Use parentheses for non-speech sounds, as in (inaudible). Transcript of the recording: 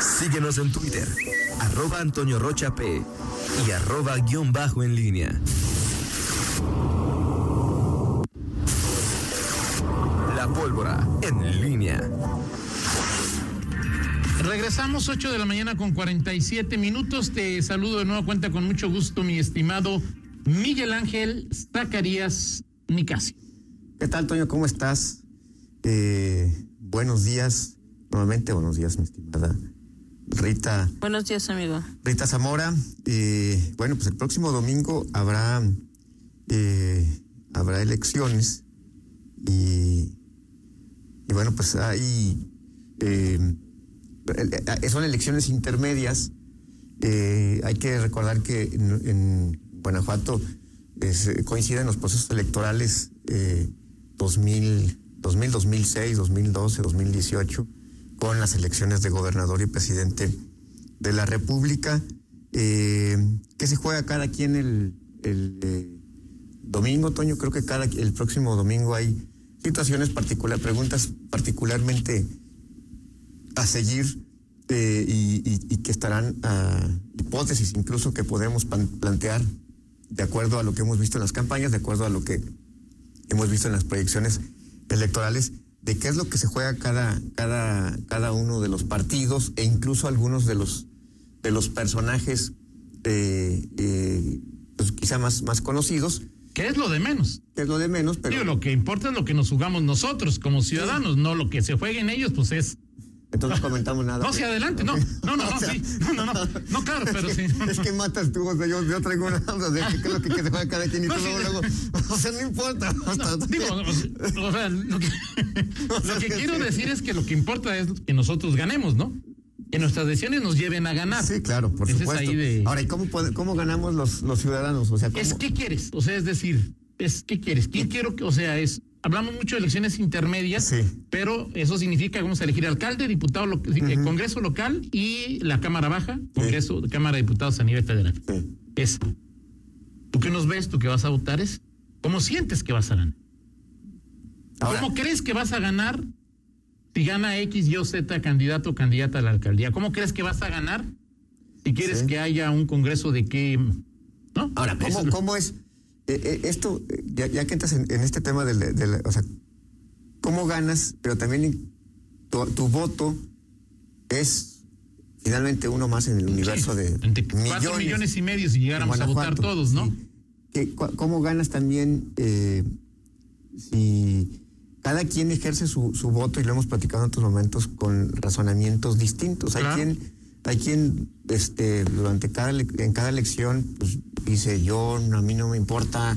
Síguenos en Twitter, arroba Antonio Rocha P y arroba guion bajo en línea. La pólvora en línea. Regresamos 8 de la mañana con 47 minutos. Te saludo de nuevo cuenta con mucho gusto, mi estimado Miguel Ángel Zacarías Nicasio. ¿Qué tal, Toño? ¿Cómo estás? Eh, buenos días, nuevamente buenos días, mi estimada Rita. Buenos días, amigo. Rita Zamora. Eh, bueno, pues el próximo domingo habrá, eh, habrá elecciones y, y bueno, pues hay, eh, son elecciones intermedias. Eh, hay que recordar que en, en Guanajuato es, coinciden los procesos electorales eh, 2000, 2000, 2006, 2012, 2018 con las elecciones de gobernador y presidente de la República. Eh, ¿Qué se juega cada quien el, eh, domingo, Toño? Creo que cada el próximo domingo hay situaciones particulares, preguntas particularmente a seguir eh, y, que estarán a hipótesis incluso que podemos plantear de acuerdo a lo que hemos visto en las campañas, de acuerdo a lo que hemos visto en las proyecciones electorales, de qué es lo que se juega cada, cada, cada uno de los partidos e incluso algunos de los, de los personajes eh, eh, pues quizá más, más conocidos. ¿Qué es lo de menos? ¿Qué es lo de menos? Pero Digo, lo que importa es lo que nos jugamos nosotros como ciudadanos, sí. no lo que se jueguen ellos, pues es entonces no comentamos nada. No, sí, adelante, no, no, no, no, (laughs) sí, no, no, no, no, claro, pero sí. (laughs) Es que matas tú, o sea, yo, yo traigo una o sea, que es lo que, se juega cada quien y luego, luego, o sea, no importa. Digo, o, sea, lo que, (laughs) lo que quiero decir es que lo que importa es que nosotros ganemos, ¿no? Que nuestras decisiones nos lleven a ganar. Sí, claro, por Ese es supuesto. ahí de- Ahora, ¿y cómo, puede- cómo ganamos los, los ciudadanos? O sea, ¿cómo? Es qué quieres, o sea, es decir, es qué quieres, quién quiero que, o sea, es hablamos mucho de elecciones intermedias, Sí. pero eso significa que vamos a elegir alcalde, diputado, lo- eh, Congreso local y la Cámara Baja, Congreso, Cámara de Diputados a nivel federal. Sí. Es tú que nos ves, tú que vas a votar es cómo sientes que vas a ganar. Ahora, ¿Cómo crees que vas a ganar si gana X, Y o Z candidato o candidata a la alcaldía? ¿Cómo crees que vas a ganar si quieres que haya un congreso de qué? ¿No? ahora ¿cómo, es- cómo es? Eh, eh, esto, ya, ya que entras en, en este tema del, del- o sea, ¿cómo ganas? Pero también tu, tu voto es finalmente uno más en el universo de Entre cuatro millones y medio si llegáramos a votar todos, ¿no? sí. ¿Cómo ganas también eh, si cada quien ejerce su, su voto y lo hemos platicado en otros momentos con razonamientos distintos? Hay quien, hay quien este, durante cada en cada elección pues, dice yo a mí no me importa